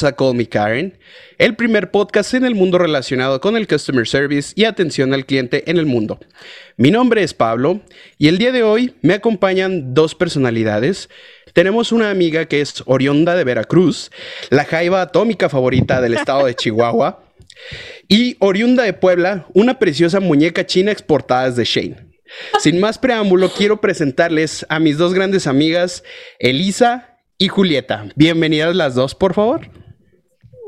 A Call Me Karen, el primer podcast en el mundo relacionado con el customer service y atención al cliente en el mundo. Mi nombre es Pablo y el día de hoy me acompañan dos personalidades. Tenemos una amiga que es Orionda de Veracruz, la jaiba atómica favorita del estado de Chihuahua, y oriunda de Puebla, una preciosa muñeca china exportada desde Shane. Sin más preámbulo, quiero presentarles a mis dos grandes amigas, Elisa y Julieta. Bienvenidas las dos, por favor.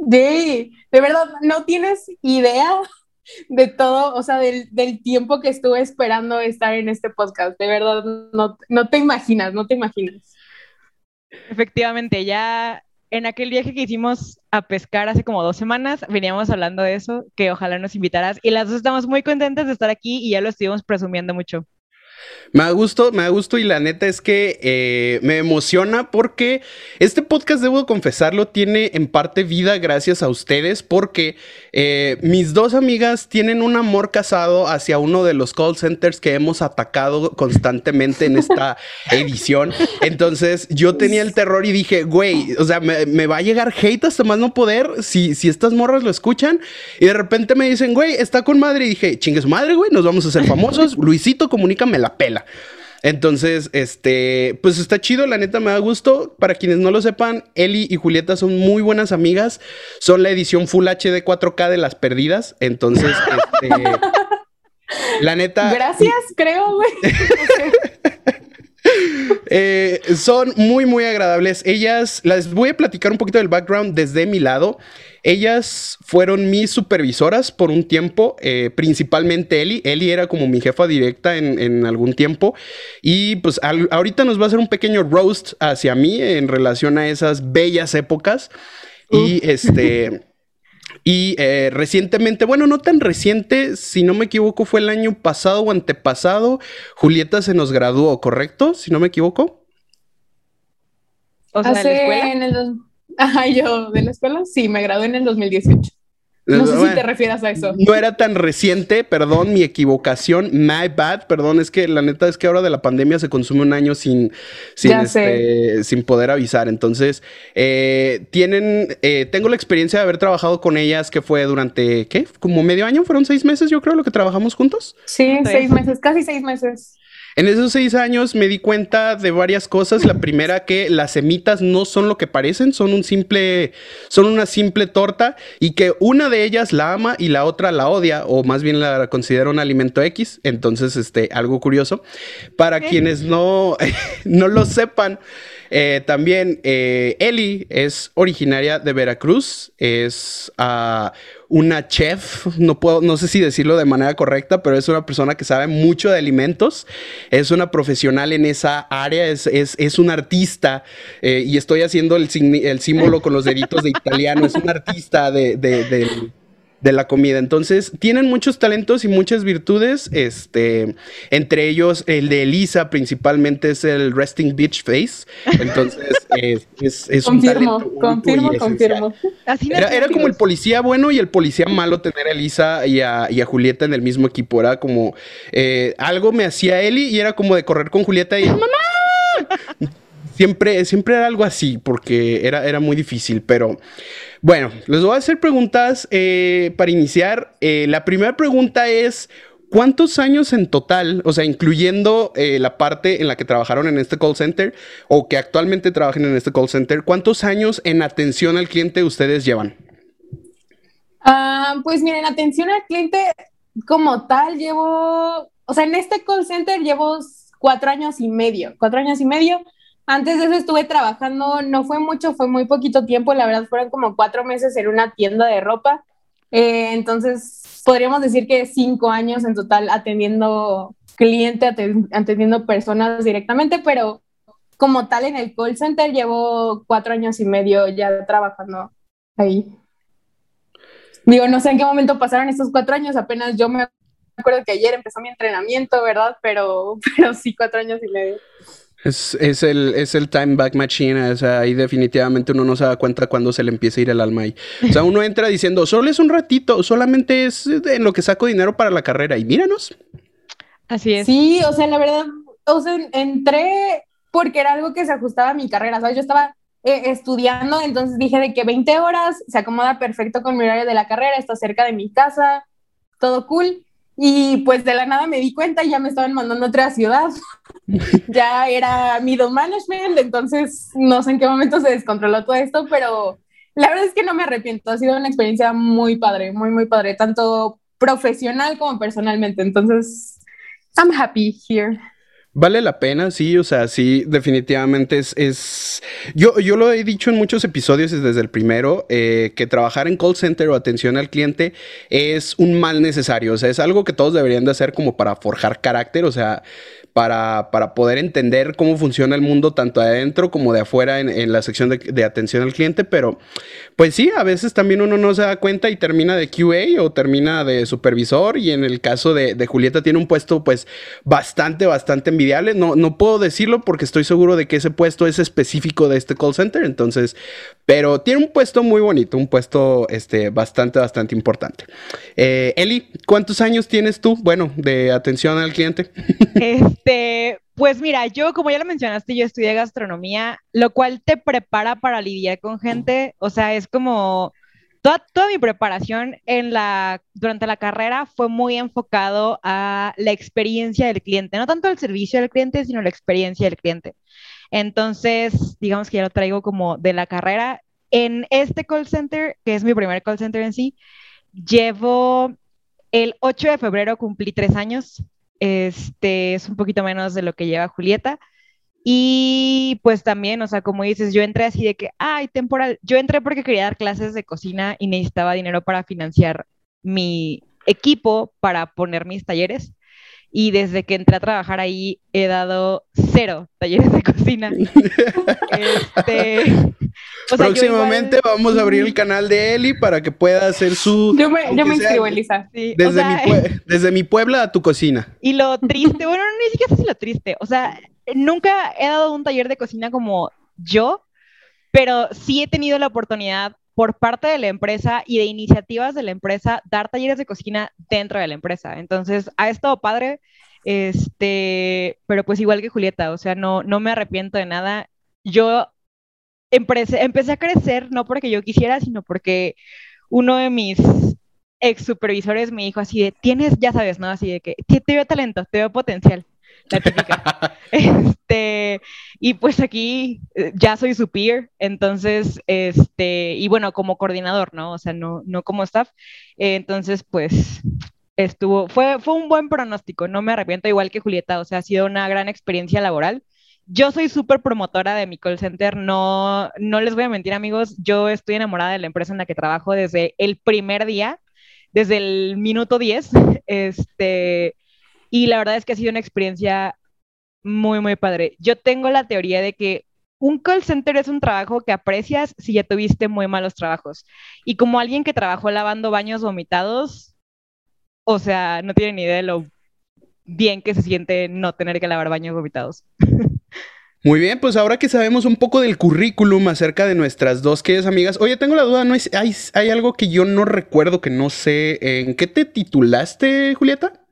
De, de verdad, no tienes idea de todo, o sea, del, tiempo que estuve esperando estar en este podcast. De verdad, no, no te imaginas, no te imaginas. Efectivamente, ya en aquel viaje que hicimos a pescar hace como dos semanas, veníamos hablando de eso, que ojalá nos invitaras. Y las dos estamos muy contentas de estar aquí y ya lo estuvimos presumiendo mucho. Me da gusto, me da gusto y la neta es que eh, me emociona porque este podcast, debo confesarlo, tiene en parte vida gracias a ustedes porque eh, mis dos amigas tienen un amor casado hacia uno de los call centers que hemos atacado constantemente en esta edición. Entonces yo tenía el terror y dije, güey, o sea, me, va a llegar hate hasta más no poder si, si estas morras lo escuchan y de repente me dicen, güey, está con madre y dije, chingue madre, güey, nos vamos a hacer famosos. Luisito, comunícame la pela. Entonces, este, pues está chido, la neta me da gusto. Para quienes no lo sepan, Eli y Julieta son muy buenas amigas. Son la edición Full HD 4K de las perdidas. Entonces, este, la neta. Gracias, creo, güey. Eh, son muy, muy agradables. Ellas, les voy a platicar un poquito del background desde mi lado. Ellas fueron mis supervisoras por un tiempo, eh, principalmente Eli. Eli era como mi jefa directa en, algún tiempo. Y pues ahorita nos va a hacer un pequeño roast hacia mí en relación a esas bellas épocas. Y este... Y eh, recientemente, bueno, no tan reciente, si no me equivoco, fue el año pasado o antepasado, Julieta se nos graduó, ¿correcto? Si no me equivoco. O sea, ¿de la escuela? En el... Ajá, yo de la escuela, sí, me gradué en el 2018. No sé si te refieras a eso. No era tan reciente, perdón, mi equivocación, my bad, perdón, es que la neta es que ahora de la pandemia se consume un año sin, sin, este, sin poder avisar. Entonces, eh, tienen, eh, tengo la experiencia de haber trabajado con ellas, que fue durante, ¿qué? Como medio año, fueron seis meses, yo creo, lo que trabajamos juntos. Sí, seis meses, casi seis meses. En esos seis años me di cuenta de varias cosas. La primera que las semitas no son lo que parecen, son un simple, son una simple torta y que una de ellas la ama y la otra la odia o más bien la considera un alimento X. Entonces, este, algo curioso. Para quienes no, no lo sepan, eh, también eh, Eli es originaria de Veracruz, es uh, una chef, no puedo, no sé si decirlo de manera correcta, pero es una persona que sabe mucho de alimentos, es una profesional en esa área, es, es, es un artista eh, y estoy haciendo el, el, símbolo con los deditos de italiano, es un artista de, de la comida. Entonces, tienen muchos talentos y muchas virtudes. Este, entre ellos, el de Elisa principalmente es el resting beach face. Entonces, es, es, un talento confirmo, confirmo. era, era, como el policía bueno y el policía malo tener a Elisa y a, y a Julieta en el mismo equipo. Era como eh, algo me hacía Eli y era como de correr con Julieta y ¡Mamá! Siempre, siempre era algo así, porque era, era muy difícil, pero bueno, les voy a hacer preguntas eh, para iniciar. Eh, la primera pregunta es, ¿cuántos años en total, o sea, incluyendo eh, la parte en la que trabajaron en este call center o que actualmente trabajen en este call center, cuántos años en atención al cliente ustedes llevan? Ah, pues miren, atención al cliente como tal llevo, o sea, en este call center llevo cuatro años y medio, cuatro años y medio. Antes de eso estuve trabajando, no fue mucho, fue muy poquito tiempo, la verdad fueron como cuatro meses en una tienda de ropa. Eh, entonces, podríamos decir que cinco años en total atendiendo cliente, atendiendo personas directamente, pero como tal en el call center llevo cuatro años y medio ya trabajando ahí. Digo, no sé en qué momento pasaron estos cuatro años, apenas yo me acuerdo que ayer empezó mi entrenamiento, ¿verdad? Pero, pero sí, cuatro años y medio. Es, es, el, es el time back machine, o sea, ahí definitivamente uno no se da cuenta cuando se le empieza a ir el alma ahí. O sea, uno entra diciendo, solo es un ratito, solamente es en lo que saco dinero para la carrera y míranos. Así es. Sí, o sea, la verdad, o sea, entré porque era algo que se ajustaba a mi carrera, ¿sabes? Yo estaba eh, estudiando, entonces dije de que 20 horas se acomoda perfecto con mi horario de la carrera, está cerca de mi casa, todo cool. Y pues de la nada me di cuenta y ya me estaban mandando a otra ciudad. ya era middle management, entonces no sé en qué momento se descontroló todo esto, pero la verdad es que no me arrepiento. Ha sido una experiencia muy padre, muy, muy padre, tanto profesional como personalmente. Entonces, I'm happy here. Vale la pena, sí, o sea, sí, definitivamente es, es... Yo, yo lo he dicho en muchos episodios desde el primero, eh, que trabajar en call center o atención al cliente es un mal necesario, o sea, es algo que todos deberían de hacer como para forjar carácter, o sea, para, para, poder entender cómo funciona el mundo tanto adentro como de afuera en, la sección de, atención al cliente, pero pues sí, a veces también uno no se da cuenta y termina de QA o termina de supervisor y en el caso de, Julieta tiene un puesto pues bastante, bastante envidiable, no, no puedo decirlo porque estoy seguro de que ese puesto es específico de este call center, entonces, pero tiene un puesto muy bonito, un puesto este, bastante, bastante importante. Eh, Eli, ¿cuántos años tienes tú, bueno, de atención al cliente? Este, pues mira, yo como ya lo mencionaste, yo estudié gastronomía, lo cual te prepara para lidiar con gente, o sea, es como toda, toda mi preparación en la, durante la carrera fue muy enfocado a la experiencia del cliente, no tanto el servicio del cliente, sino la experiencia del cliente. Entonces, digamos que ya lo traigo como de la carrera. En este call center, que es mi primer call center en sí, llevo el 8 de febrero cumplí tres años este es un poquito menos de lo que lleva Julieta. Y pues también, o sea, como dices, yo entré así de que, ay, temporal, yo entré porque quería dar clases de cocina y necesitaba dinero para financiar mi equipo para poner mis talleres. Y desde que entré a trabajar ahí he dado cero talleres de cocina. este, Próximamente vamos a abrir el canal de Eli para que pueda hacer su. Yo me, yo me inscribo, Elisa. desde, mi desde mi Puebla a tu cocina. Y lo triste, bueno, ni siquiera sé si lo triste. O sea, nunca he dado un taller de cocina como yo, pero sí he tenido la oportunidad por parte de la empresa y de iniciativas de la empresa dar talleres de cocina dentro de la empresa. Entonces, ha estado padre. Este, pero pues igual que Julieta, o sea, no, no me arrepiento de nada. Yo empecé, a crecer no porque yo quisiera, sino porque uno de mis ex supervisores me dijo así de, tienes, ya sabes, ¿no? Así de que te, veo talento, te veo potencial. La típica. este, y pues aquí eh, ya soy su peer, entonces, este, y bueno, como coordinador, ¿no? O sea, no, no como staff. entonces, pues, estuvo, fue, fue un buen pronóstico, no me arrepiento, igual que Julieta, o sea, ha sido una gran experiencia laboral. Yo soy súper promotora de mi call center, no, no les voy a mentir amigos, yo estoy enamorada de la empresa en la que trabajo desde el primer día, desde el minuto 10, este, y la verdad es que ha sido una experiencia muy, muy padre. Yo tengo la teoría de que un call center es un trabajo que aprecias si ya tuviste muy malos trabajos. Y como alguien que trabajó lavando baños vomitados, o sea, no tiene ni idea de lo bien que se siente no tener que lavar baños vomitados. Muy bien, pues ahora que sabemos un poco del currículum acerca de nuestras dos queridas amigas, oye, tengo la duda, ¿no hay, hay algo que yo no recuerdo, que no sé, ¿en qué te titulaste, Julieta?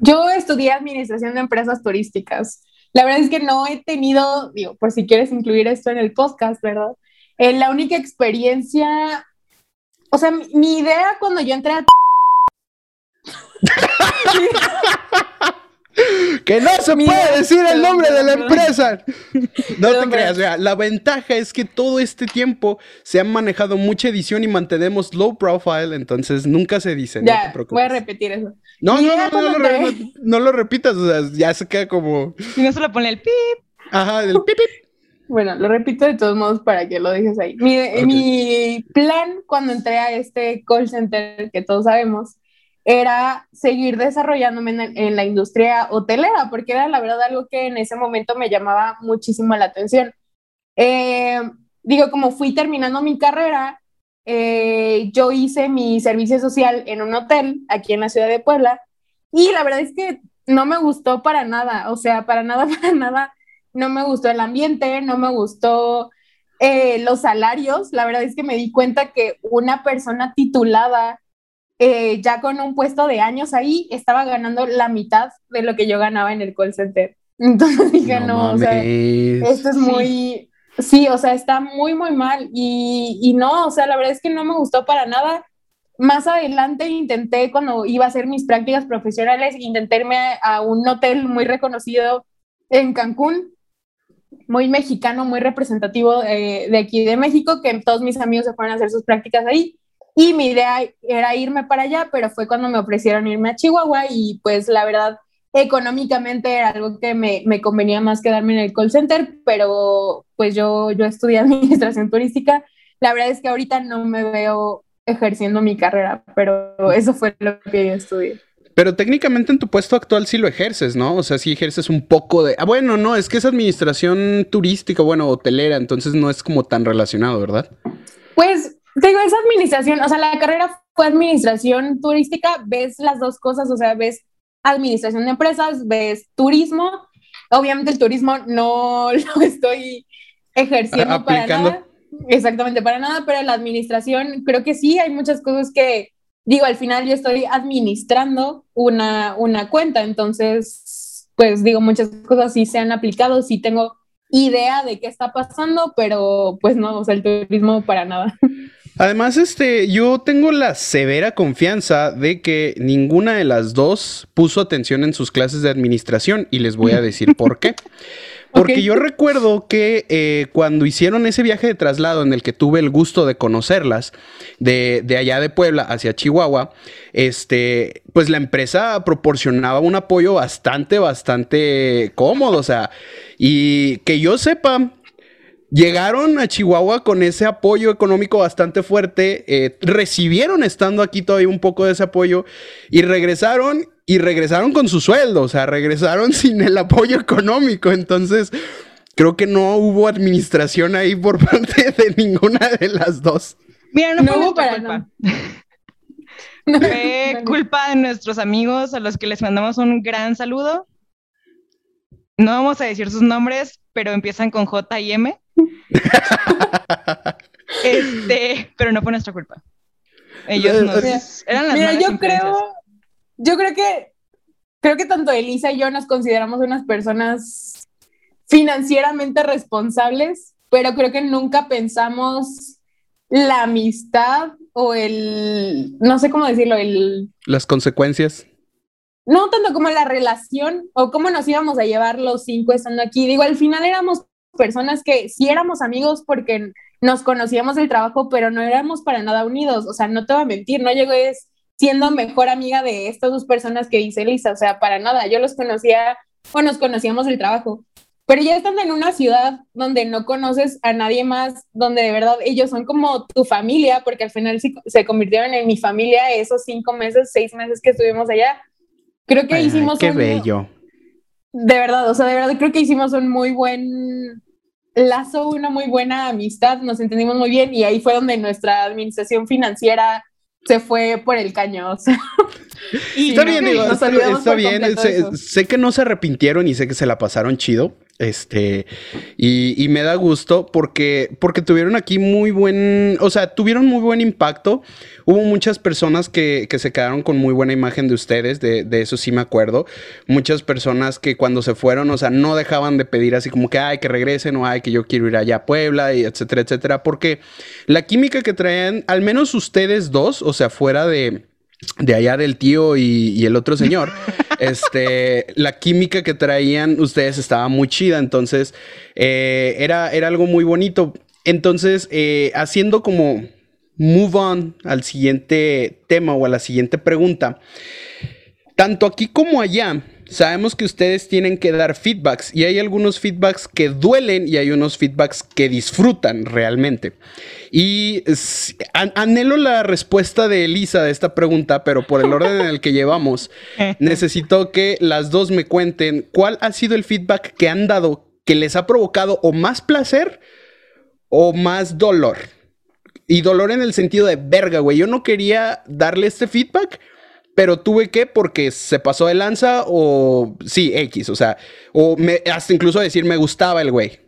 Yo estudié administración de empresas turísticas. La verdad es que no he tenido, digo, por si quieres incluir esto en el podcast, ¿verdad? Eh, la única experiencia, o sea, mi, mi idea cuando yo entré a... Que no se puede decir el nombre de la empresa. No te creas, la ventaja es que todo este tiempo se ha manejado mucha edición y mantenemos low profile, entonces nunca se dice. Ya, no te preocupes. voy a repetir eso. No, no, no, no, lo, no, lo repitas, o sea, ya se queda como. Y no solo pone el pip. Ajá, el pip, pip. Bueno, lo repito de todos modos para que lo dejes ahí. Mi, mi plan cuando entré a este call center que todos sabemos era seguir desarrollándome en, la industria hotelera, porque era la verdad algo que en ese momento me llamaba muchísimo la atención. Eh, digo, como fui terminando mi carrera, eh, yo hice mi servicio social en un hotel aquí en la ciudad de Puebla y la verdad es que no me gustó para nada, o sea, para nada, para nada, no me gustó el ambiente, no me gustó eh, los salarios, la verdad es que me di cuenta que una persona titulada eh, ya con un puesto de años ahí, estaba ganando la mitad de lo que yo ganaba en el call center. Entonces dije, no, o sea, esto es muy, Sí, o sea, está muy, muy mal. Y, y no, o sea, la verdad es que no me gustó para nada. Más adelante intenté, cuando iba a hacer mis prácticas profesionales, intenté irme a un hotel muy reconocido en Cancún, muy mexicano, muy representativo eh, de aquí de México, que todos mis amigos se fueron a hacer sus prácticas ahí. Y mi idea era irme para allá, pero fue cuando me ofrecieron irme a Chihuahua y pues la verdad, económicamente era algo que me, me convenía más quedarme en el call center, pero pues yo, yo estudié administración turística. La verdad es que ahorita no me veo ejerciendo mi carrera, pero eso fue lo que yo estudié. Pero técnicamente en tu puesto actual sí lo ejerces, ¿no? O sea, sí ejerces un poco de... Ah, bueno, no, es que es administración turística, bueno, hotelera, entonces no es como tan relacionado, ¿verdad? Pues, digo, esa administración, o sea, la carrera fue administración turística, ves las dos cosas, o sea, ves administración de empresas, ves turismo. Obviamente el turismo no lo estoy ejerciendo para nada. Exactamente, para nada, pero la administración creo que sí, hay muchas cosas que, digo, al final yo estoy administrando una, una cuenta, entonces, pues digo, muchas cosas sí se han aplicado, sí tengo idea de qué está pasando, pero pues no, o sea, el turismo para nada. Además, este, yo tengo la severa confianza de que ninguna de las dos puso atención en sus clases de administración y les voy a decir por qué. Porque yo recuerdo que eh, cuando hicieron ese viaje de traslado en el que tuve el gusto de conocerlas, de, de, allá de Puebla hacia Chihuahua, este, pues la empresa proporcionaba un apoyo bastante, bastante cómodo. O sea, y que yo sepa, Llegaron a Chihuahua con ese apoyo económico bastante fuerte, eh, recibieron estando aquí todavía un poco de ese apoyo y regresaron y regresaron con su sueldo, o sea, regresaron sin el apoyo económico. Entonces, creo que no hubo administración ahí por parte de ninguna de las dos. Mira, no, hubo para culpa. Fue culpa de nuestros amigos a los que les mandamos un gran saludo. No vamos a decir sus nombres, pero empiezan con J y M. este, pero no fue nuestra culpa. Ellos eran las Mira, yo creo, yo creo que creo que tanto Elisa y yo nos consideramos unas personas financieramente responsables, pero creo que nunca pensamos la amistad o el, no sé cómo decirlo, el... Las consecuencias. No tanto como la relación o cómo nos íbamos a llevar los cinco estando aquí. Digo, al final éramos personas que sí éramos amigos porque nos conocíamos del trabajo, pero no éramos para nada unidos. O sea, no te voy a mentir, no llegó es siendo mejor amiga de estas dos personas que dice Lisa, o sea, para nada. Yo los conocía o nos conocíamos del trabajo. Pero ya estando en una ciudad donde no conoces a nadie más, donde de verdad ellos son como tu familia, porque al final se, convirtieron en mi familia esos cinco meses, seis meses que estuvimos allá. Creo que hicimos qué bello. De verdad, o sea, de verdad creo que hicimos un muy buen lazo, una muy buena amistad, nos entendimos muy bien y ahí fue donde nuestra administración financiera se fue por el caño. está bien, está, bien. sé, que no se arrepintieron y sé que se la pasaron chido. Este, y, me da gusto porque, porque tuvieron aquí muy buen, o sea, tuvieron muy buen impacto. Hubo muchas personas que, que se quedaron con muy buena imagen de ustedes, de, de, eso sí me acuerdo. Muchas personas que cuando se fueron, o sea, no dejaban de pedir así como que, ay, que regresen o ay, que yo quiero ir allá a Puebla, y etcétera, etcétera, porque la química que traían, al menos ustedes dos, o sea, fuera de de allá del tío y, el otro señor, este, la química que traían ustedes estaba muy chida, entonces eh, era, era algo muy bonito. Entonces, eh, haciendo como move on al siguiente tema o a la siguiente pregunta, tanto aquí como allá, sabemos que ustedes tienen que dar feedbacks y hay algunos feedbacks que duelen y hay unos feedbacks que disfrutan realmente. Y anhelo la respuesta de Elisa de esta pregunta, pero por el orden en el que llevamos, necesito que las dos me cuenten cuál ha sido el feedback que han dado que les ha provocado o más placer o más dolor. Y dolor en el sentido de verga, güey. Yo no quería darle este feedback, pero tuve que porque se pasó de lanza o sí, X, o sea, o hasta incluso decir me gustaba el güey.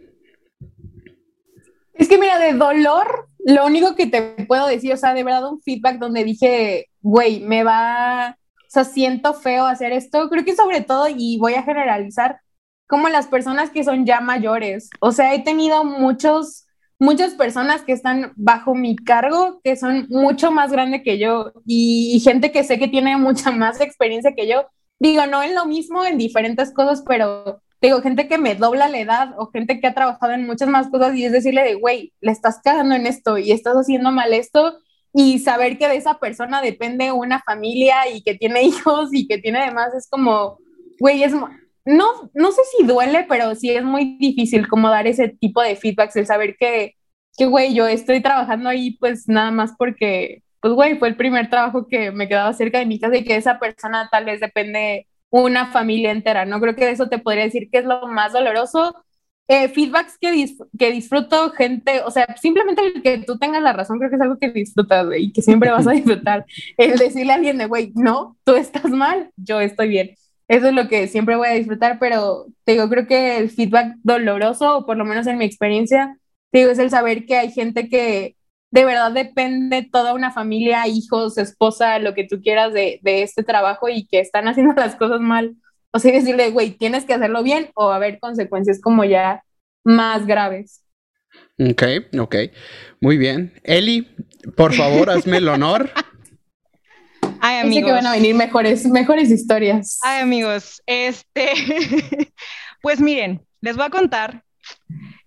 Es que mira, de dolor, lo único que te puedo decir, o sea, de verdad un feedback donde dije, güey, me va, o sea, siento feo hacer esto, creo que sobre todo, y voy a generalizar, como las personas que son ya mayores. O sea, he tenido muchos, muchas personas que están bajo mi cargo, que son mucho más grandes que yo y, gente que sé que tiene mucha más experiencia que yo. Digo, no es lo mismo en diferentes cosas, pero digo, gente que me dobla la edad o gente que ha trabajado en muchas más cosas y es decirle de, güey, le estás cagando en esto y estás haciendo mal esto y saber que de esa persona depende una familia y que tiene hijos y que tiene demás, es como, güey, es, no, no sé si duele, pero sí es muy difícil como dar ese tipo de feedbacks, el saber que, que, güey, yo estoy trabajando ahí pues nada más porque, pues, güey, fue el primer trabajo que me quedaba cerca de mi casa y que esa persona tal vez depende una familia entera, ¿no? Creo que de eso te podría decir que es lo más doloroso. Eh, feedbacks que, que disfruto, gente, o sea, simplemente el que tú tengas la razón, creo que es algo que disfrutas, güey, y que siempre vas a disfrutar. El decirle a alguien de, güey, no, tú estás mal, yo estoy bien eso es lo que siempre voy a disfrutar, pero te digo, creo que el feedback doloroso, o por lo menos en mi experiencia, te digo, es el saber que hay gente que de verdad depende toda una familia, hijos, esposa, lo que tú quieras de, de este trabajo y que están haciendo las cosas mal. O sea, decirle, güey, tienes que hacerlo bien o va a haber consecuencias como ya más graves. Ok, ok. Muy bien. Eli, por favor, hazme el honor. Ay, amigos. que van a venir mejores, mejores historias. Ay, amigos, este, pues miren, les voy a contar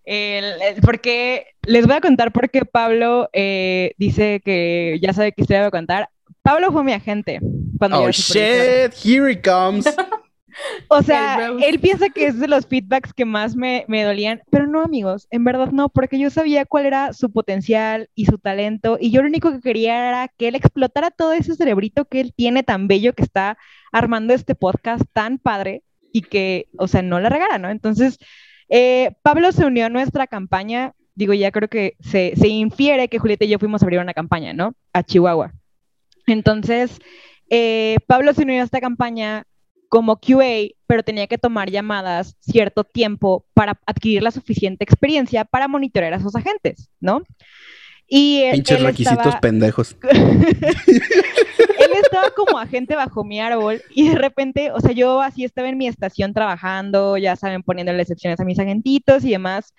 el, porque les voy a contar porque Pablo eh, dice que ya sabe que usted va a contar. Pablo fue mi agente cuando oh shit, here it comes. O sea, él piensa que es de los feedbacks que más me, me, dolían, pero no, amigos, en verdad no, porque yo sabía cuál era su potencial y su talento, y yo lo único que quería era que él explotara todo ese cerebrito que él tiene tan bello que está armando este podcast tan padre y que, o sea, no la regara, ¿no? Entonces, eh, Pablo se unió a nuestra campaña, digo, ya creo que se, se infiere que Julieta y yo fuimos a abrir una campaña, ¿no? A Chihuahua. Entonces, eh, Pablo se unió a esta campaña como QA, pero tenía que tomar llamadas cierto tiempo para adquirir la suficiente experiencia para monitorear a sus agentes, ¿no? Y Pinches requisitos pendejos. él estaba como agente bajo mi árbol y de repente, o sea, yo así estaba en mi estación trabajando, ya saben, poniéndole excepciones a mis agentitos y demás.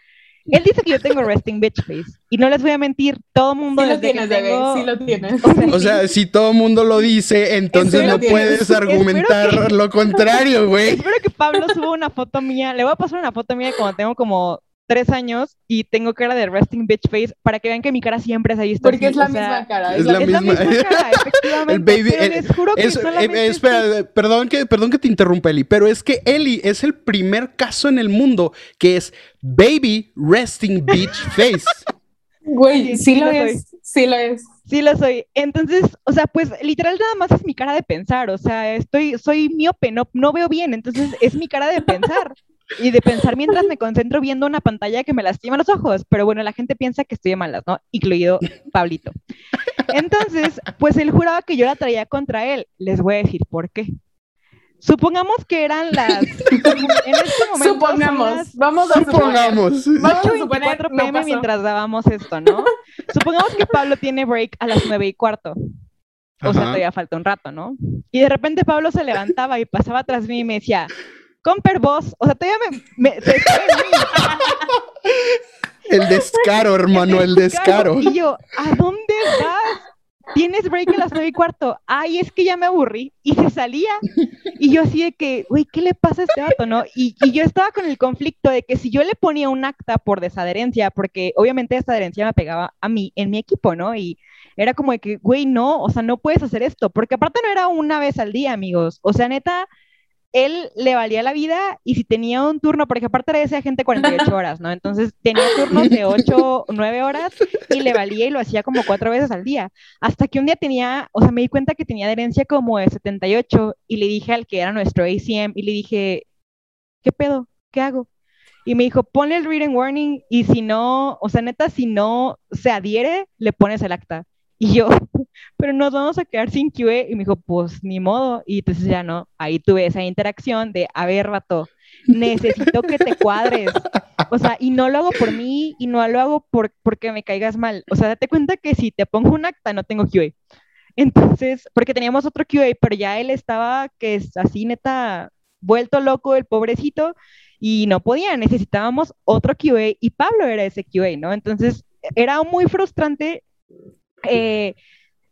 Él dice que yo tengo resting bitch face. Y no les voy a mentir, todo el mundo sí lo tienes, sí lo tienes. O sea, si todo el mundo lo dice, entonces no puedes argumentar lo contrario, güey. Espero que Pablo suba una foto mía. Le voy a pasar una foto mía cuando tengo como tres años y tengo cara de resting bitch face para que vean que mi cara siempre es ahí. Porque es la misma cara. Es, la, misma. cara, efectivamente. El baby, les juro que es, eh, espera, perdón que, perdón que te interrumpa, Eli, pero es que Eli es el primer caso en el mundo que es baby resting bitch face. Güey, sí, lo, es, sí lo es. Sí lo soy. Entonces, o sea, pues literal nada más es mi cara de pensar, o sea, estoy, soy miope, no, no veo bien, entonces es mi cara de pensar y de pensar mientras me concentro viendo una pantalla que me lastima los ojos. Pero bueno, la gente piensa que estoy de malas, ¿no? Incluido Pablito. Entonces, pues él juraba que yo la traía contra él. Les voy a decir por qué. Supongamos que eran las. En este momento. Supongamos. Vamos a Supongamos. Vamos a suponer. pm mientras dábamos esto, ¿no? Supongamos que Pablo tiene break a las nueve y cuarto. O sea, todavía falta un rato, ¿no? Y de repente Pablo se levantaba y pasaba de mí y me decía, Comper vos, o sea, todavía me... el descaro, hermano, el descaro. Y yo, ¿a dónde vas? Tienes break a las nueve y cuarto. Ay, es que ya me aburrí. Y se salía. Y yo así de que, güey, ¿qué le pasa a este vato, no? Y, y, yo estaba con el conflicto de que si yo le ponía un acta por desadherencia, porque obviamente esa adherencia me pegaba a mí en mi equipo, ¿no? Y era como de que, güey, no, o sea, no puedes hacer esto. Porque aparte no era una vez al día, amigos. O sea, neta, él le valía la vida y si tenía un turno, porque aparte era ese agente 48 horas, ¿no? Entonces tenía turnos de 8, 9 horas y le valía y lo hacía como cuatro veces al día. Hasta que un día tenía, o sea, me di cuenta que tenía adherencia como de 78 y le dije al que era nuestro ACM y le dije, ¿qué pedo? ¿Qué hago? Y me dijo, ponle el reading warning y si no, o sea, neta, si no se adhiere, le pones el acta. Y yo, pero nos vamos a quedar sin QE. Y me dijo, pues ni modo. Y entonces ya no, ahí tuve esa interacción de, a ver, rato, necesito que te cuadres. O sea, y no lo hago por mí y no lo hago por, porque me caigas mal. O sea, date cuenta que si te pongo un acta, no tengo QA. Entonces, porque teníamos otro QA, pero ya él estaba que es así neta vuelto loco, el pobrecito, y no podía, necesitábamos otro QA y Pablo era ese QA, ¿no? Entonces era muy frustrante eh,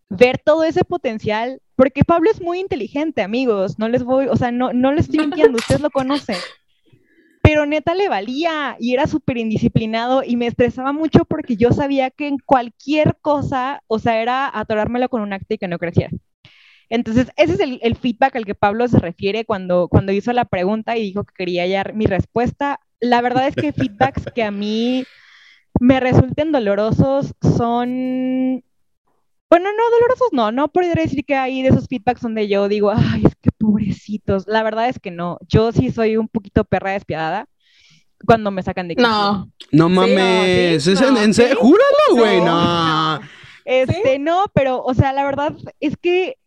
ver todo ese potencial, porque Pablo es muy inteligente, amigos, no les voy, o sea, no, no les estoy mintiendo, ustedes lo conocen. Pero neta le valía y era súper indisciplinado y me estresaba mucho porque yo sabía que en cualquier cosa, o sea, era atorármelo con un acto y que no creciera. Entonces, ese es el, feedback al que Pablo se refiere cuando, cuando hizo la pregunta y dijo que quería hallar mi respuesta. La verdad es que feedbacks que a mí me resulten dolorosos son bueno, no, dolorosos no, no podría decir que hay de esos feedbacks donde yo digo, ay, es que pobrecitos. La verdad es que no. Yo sí soy un poquito perra despiadada cuando me sacan de No. No mames. ¿Es en, serio? Júralo, güey. No. Este, no, pero, o sea, la verdad es que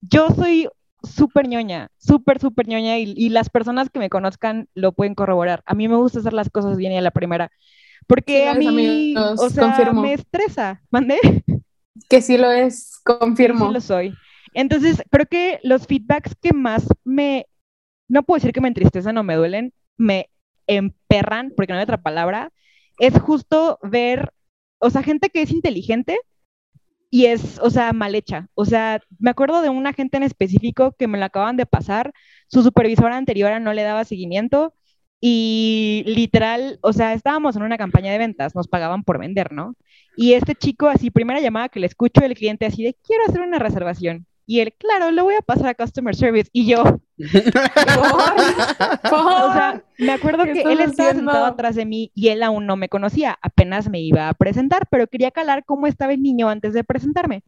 yo soy súper ñoña, súper, súper ñoña y, las personas que me conozcan lo pueden corroborar. A mí me gusta hacer las cosas bien y a la primera. Porque a mí, o sea, me estresa. ¿Mandé? Que sí lo es, confirmo. Sí, lo soy. Entonces, creo que los feedbacks que más me, no puedo decir que me entristecen o me duelen, me emperran, porque no hay otra palabra, es justo ver, o sea, gente que es inteligente y es, o sea, mal hecha. O sea, me acuerdo de una gente en específico que me lo acaban de pasar, su supervisora anterior no le daba seguimiento y literal, o sea, estábamos en una campaña de ventas, nos pagaban por vender, ¿no? Y este chico, así, primera llamada que le escucho el cliente así de, quiero hacer una reservación. Y él, claro, lo voy a pasar a Customer Service. Y yo, o sea, me acuerdo que él estaba sentado atrás de mí y él aún no me conocía, apenas me iba a presentar, pero quería calar cómo estaba el niño antes de presentarme.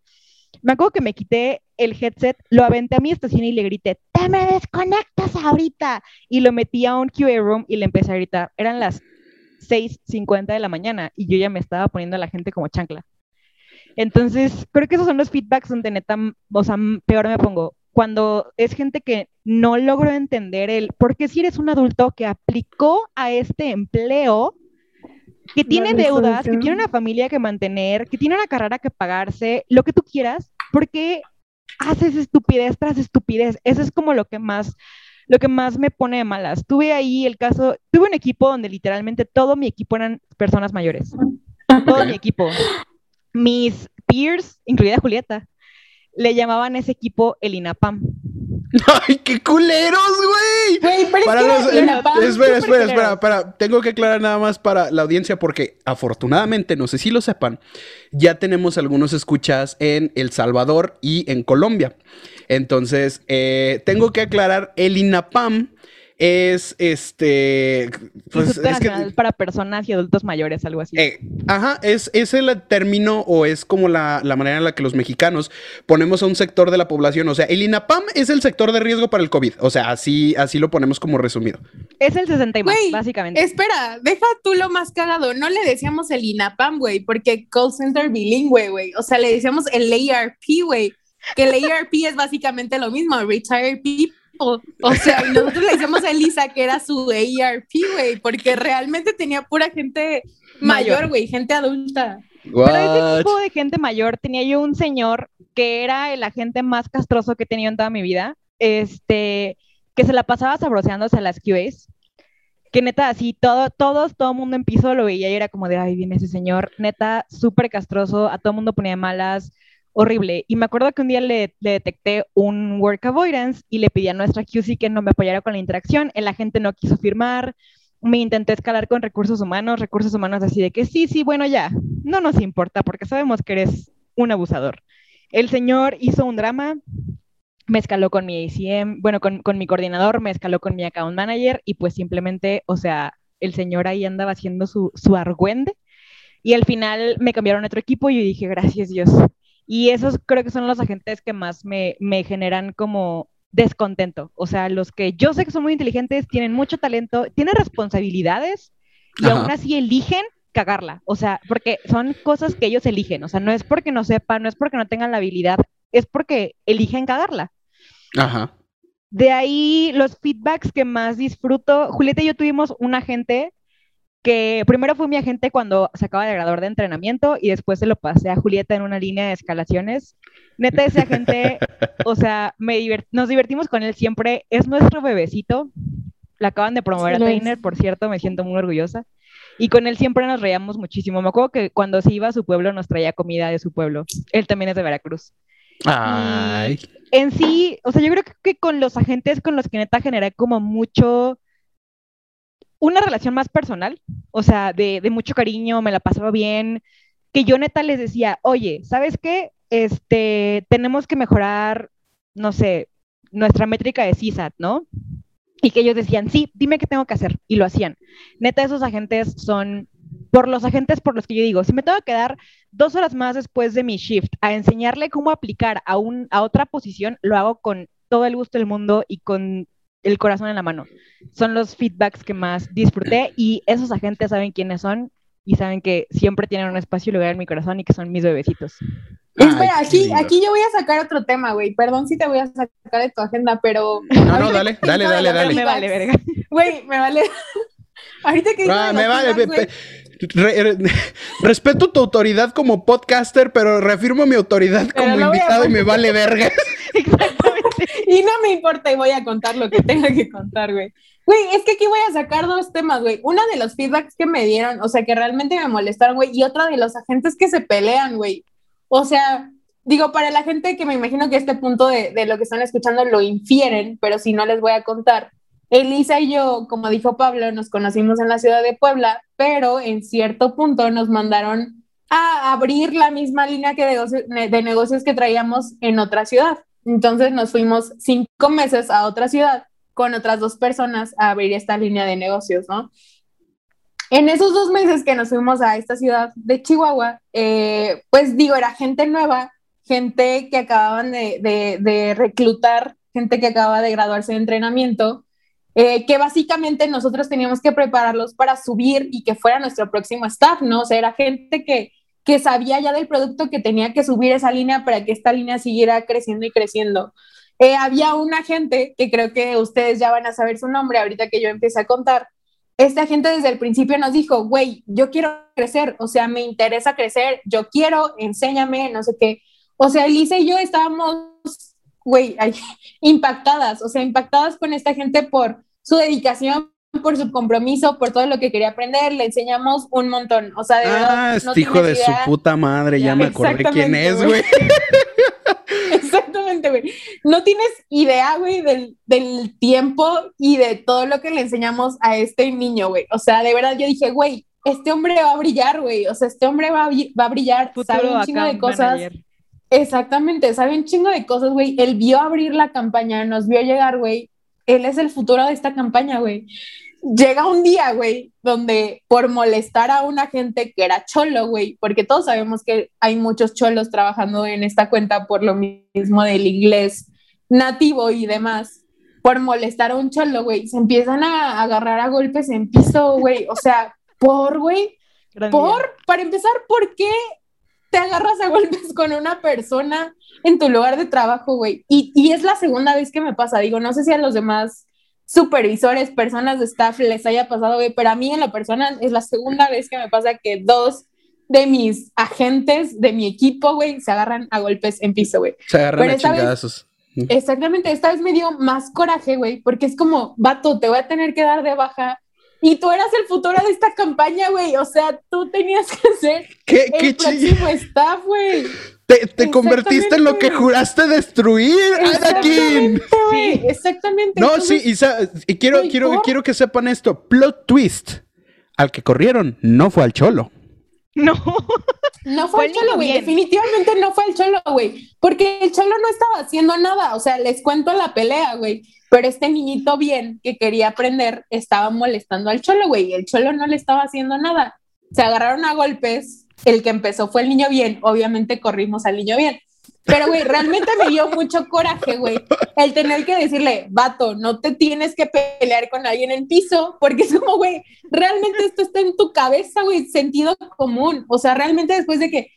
Me acuerdo que me quité el headset, lo aventé a mi estación y le grité, te me desconectas ahorita. Y lo metí a un QA room y le empecé a gritar. Eran las 6.50 de la mañana y yo ya me estaba poniendo a la gente como chancla. Entonces, creo que esos son los feedbacks donde neta, o sea, peor me pongo. Cuando es gente que no logro entender el, porque si eres un adulto que aplicó a este empleo, que tiene deudas, que tiene una familia que mantener, que tiene una carrera que pagarse, lo que tú quieras, porque haces estupidez tras estupidez. Eso es como lo que más lo que más me pone de malas. Tuve ahí el caso, tuve un equipo donde literalmente todo mi equipo eran personas mayores. Todo mi equipo. Mis peers, incluida Julieta, le llamaban ese equipo el INAPAM. ¡Ay, qué culeros, güey! para espera, espera, espera, espera, Tengo que aclarar nada más para la audiencia porque afortunadamente, no sé si lo sepan, ya tenemos algunos escuchas en El Salvador y en Colombia. Entonces, eh, tengo que aclarar, el INAPAM es este pues, para personas y adultos mayores, algo así. Eh, ajá, es, es, el término o es como la, manera en la que los mexicanos ponemos a un sector de la población. O sea, el INAPAM es el sector de riesgo para el COVID. O sea, así, así lo ponemos como resumido. Es el 60 y más, básicamente. Espera, deja tú lo más cagado. No le decíamos el INAPAM, güey, porque call center bilingüe, güey. O sea, le decíamos el ARP, güey que el ARP es básicamente lo mismo, Retired People. O sea, nosotros le decíamos a Elisa que era su ARP, güey, porque realmente tenía pura gente mayor, güey, gente adulta. Pero ese tipo de gente mayor tenía yo un señor que era el agente más castroso que he tenido en toda mi vida, este, que se la pasaba sabroseándose a las QAs, que neta, así, todo, todos, todo mundo en piso lo veía y era como de, ay, viene ese señor, neta, súper castroso, a todo el mundo ponía malas, horrible. Y me acuerdo que un día le, detecté un work avoidance y le pedí a nuestra QC que no me apoyara con la interacción. El agente no quiso firmar. Me intenté escalar con recursos humanos, recursos humanos así de que sí, sí, bueno, ya, no nos importa porque sabemos que eres un abusador. El señor hizo un drama, me escaló con mi ACM, bueno, con, con mi coordinador, me escaló con mi account manager y pues simplemente, o sea, el señor ahí andaba haciendo su, su argüende y al final me cambiaron a otro equipo y yo dije, gracias Dios, y esos creo que son los agentes que más me, generan como descontento. O sea, los que yo sé que son muy inteligentes, tienen mucho talento, tienen responsabilidades y aún así eligen cagarla. O sea, porque son cosas que ellos eligen. O sea, no es porque no sepan, no es porque no tengan la habilidad, es porque eligen cagarla. Ajá. De ahí los feedbacks que más disfruto. Julieta y yo tuvimos un agente que primero fue mi agente cuando se acaba de graduar de entrenamiento y después se lo pasé a Julieta en una línea de escalaciones. Neta, ese agente, o sea, me nos divertimos con él siempre, es nuestro bebecito. La acaban de promover a Trainer, por cierto, me siento muy orgullosa. Y con él siempre nos reíamos muchísimo. Me acuerdo que cuando se iba a su pueblo nos traía comida de su pueblo. Él también es de Veracruz. Ay. en sí, o sea, yo creo que con los agentes con los que neta generé como mucho, una relación más personal, o sea, de, de mucho cariño, me la pasaba bien, que yo neta les decía, oye, ¿sabes qué? Este, tenemos que mejorar, no sé, nuestra métrica de CISAT, ¿no? Y que ellos decían, sí, dime qué tengo que hacer. Y lo hacían. Neta, esos agentes son por los agentes por los que yo digo, si me tengo que quedar dos horas más después de mi shift a enseñarle cómo aplicar a, un, a otra posición, lo hago con todo el gusto del mundo y con el corazón en la mano. Son los feedbacks que más disfruté y esos agentes saben quiénes son y saben que siempre tienen un espacio y lugar en mi corazón y que son mis bebecitos. Espera, aquí, aquí yo voy a sacar otro tema, güey. Perdón si te voy a sacar de tu agenda, pero. No, no, dale, dale, dale, dale. Me vale, verga. Güey, me vale. Ahorita que. Ah, me vale. respeto tu autoridad como podcaster, pero reafirmo mi autoridad como invitado y me vale verga. Exactamente. Y no me importa y voy a contar lo que tenga que contar, güey. Güey, es que aquí voy a sacar dos temas, güey. Una de los feedbacks que me dieron, o sea, que realmente me molestaron, güey, y otra de los agentes que se pelean, güey. O sea, digo, para la gente que me imagino que este punto de, de, lo que están escuchando lo infieren, pero si no les voy a contar. Elisa y yo, como dijo Pablo, nos conocimos en la ciudad de Puebla, pero en cierto punto nos mandaron a abrir la misma línea que de, de negocios que traíamos en otra ciudad. Entonces nos fuimos cinco meses a otra ciudad con otras dos personas a abrir esta línea de negocios, ¿no? En esos dos meses que nos fuimos a esta ciudad de Chihuahua, eh, pues digo, era gente nueva, gente que acababan de, reclutar, gente que acaba de graduarse de entrenamiento, eh, que básicamente nosotros teníamos que prepararlos para subir y que fuera nuestro próximo staff, ¿no? O sea, era gente que, que sabía ya del producto que tenía que subir esa línea para que esta línea siguiera creciendo y creciendo. Eh, había un agente que creo que ustedes ya van a saber su nombre ahorita que yo empiece a contar, este agente desde el principio nos dijo, güey, yo quiero crecer, o sea, me interesa crecer, yo quiero, enséñame, no sé qué. O sea, Elisa y yo estábamos, güey, impactadas, o sea, impactadas con esta gente por su dedicación, por su compromiso, por todo lo que quería aprender, le enseñamos un montón, o sea, de verdad. Ah, este hijo de su puta madre, ya, me acordé quién es, güey. Exactamente, güey. No tienes idea, güey, del, del, tiempo y de todo lo que le enseñamos a este niño, güey. O sea, de verdad yo dije, güey, este hombre va a brillar, güey. O sea, este hombre va a, va a brillar, sabe un chingo de cosas. Exactamente, sabe un chingo de cosas, güey. Él vio abrir la campaña, nos vio llegar, güey. Él es el futuro de esta campaña, güey. Llega un día, güey, donde por molestar a una gente que era cholo, güey, porque todos sabemos que hay muchos cholos trabajando en esta cuenta por lo mismo del inglés nativo y demás, por molestar a un cholo, güey, se empiezan a agarrar a golpes en piso, güey, o sea, por, güey, por, para empezar, ¿por qué te agarras a golpes con una persona en tu lugar de trabajo, güey? Y, y es la segunda vez que me pasa, digo, no sé si a los demás supervisores, personas de staff les haya pasado, güey, pero a mí en la persona es la segunda vez que me pasa que dos de mis agentes de mi equipo, güey, se agarran a golpes en piso, güey. Se agarran a chingazos. exactamente, esta vez me dio más coraje, güey, porque es como, vato, te voy a tener que dar de baja. Y tú eras el futuro de esta campaña, güey. O sea, tú tenías que ser el próximo staff, güey. Te, convertiste en lo que juraste destruir, Anakin. Sí, exactamente. No, sí, y, quiero, quiero, quiero que sepan esto. Plot twist. Al que corrieron no fue al cholo. No. No fue, el cholo, güey. Definitivamente no fue el cholo, güey. Porque el cholo no estaba haciendo nada. O sea, les cuento la pelea, güey. Pero este niñito bien que quería aprender estaba molestando al cholo, güey. Y el cholo no le estaba haciendo nada. Se agarraron a golpes el que empezó fue el niño bien, obviamente corrimos al niño bien. Pero, güey, realmente me dio mucho coraje, güey, el tener que decirle, vato, no te tienes que pelear con alguien en piso, porque es como, güey, realmente esto está en tu cabeza, güey, sentido común. O sea, realmente después de que